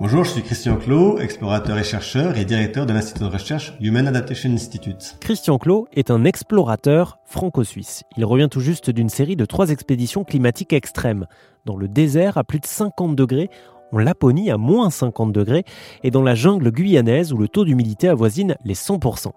Bonjour, je suis Christian Clot, explorateur et chercheur et directeur de l'Institut de recherche Human Adaptation Institute. Christian Clot est un explorateur franco-suisse. Il revient tout juste d'une série de trois expéditions climatiques extrêmes. Dans le désert à plus de 50 degrés, en Laponie à moins 50 degrés et dans la jungle guyanaise où le taux d'humidité avoisine les 100%.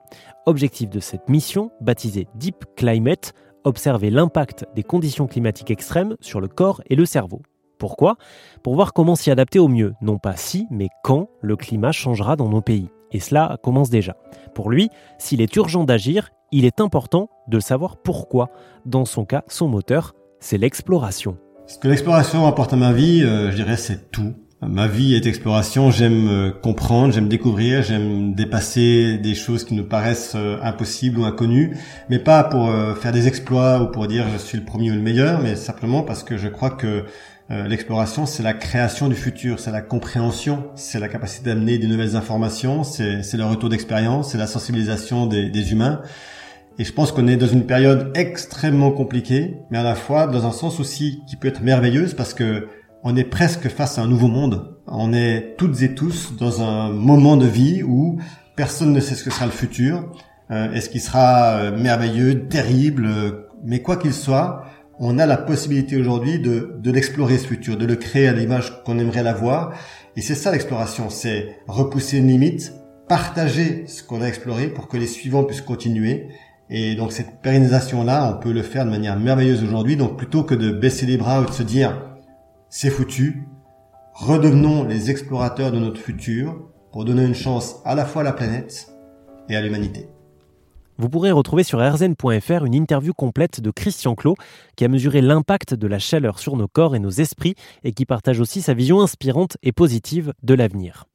Objectif de cette mission, baptisée Deep Climate, observer l'impact des conditions climatiques extrêmes sur le corps et le cerveau. Pourquoi Pour voir comment s'y adapter au mieux, non pas si, mais quand le climat changera dans nos pays. Et cela commence déjà. Pour lui, s'il est urgent d'agir, il est important de savoir pourquoi. Dans son cas, son moteur, c'est l'exploration. Ce que l'exploration apporte à ma vie, euh, je dirais, c'est tout. Ma vie est exploration, j'aime euh, comprendre, j'aime découvrir, j'aime dépasser des choses qui nous paraissent euh, impossibles ou inconnues, mais pas pour faire des exploits ou pour dire je suis le premier ou le meilleur, mais simplement parce que je crois que euh, l'exploration, c'est la création du futur, c'est la compréhension, c'est la capacité d'amener des nouvelles informations, c'est le retour d'expérience, c'est la sensibilisation des, des, humains. Et je pense qu'on est dans une période extrêmement compliquée, mais à la fois dans un sens aussi qui peut être merveilleuse parce que on est presque face à un nouveau monde. On est toutes et tous dans un moment de vie où personne ne sait ce que sera le futur. Euh, Est-ce qu'il sera euh, merveilleux, terrible, mais quoi qu'il soit, on a la possibilité aujourd'hui de, de l'explorer ce futur, de le créer à l'image qu'on aimerait l'avoir. Et c'est ça l'exploration, c'est repousser une limite, partager ce qu'on a exploré pour que les suivants puissent continuer. Et donc cette pérennisation-là, on peut le faire de manière merveilleuse aujourd'hui. Donc plutôt que de baisser les bras ou de se dire c'est foutu, redevenons les explorateurs de notre futur pour donner une chance à la fois à la planète et à l'humanité. Vous pourrez retrouver sur rzn.fr une interview complète de Christian Clot qui a mesuré l'impact de la chaleur sur nos corps et nos esprits et qui partage aussi sa vision inspirante et positive de l'avenir.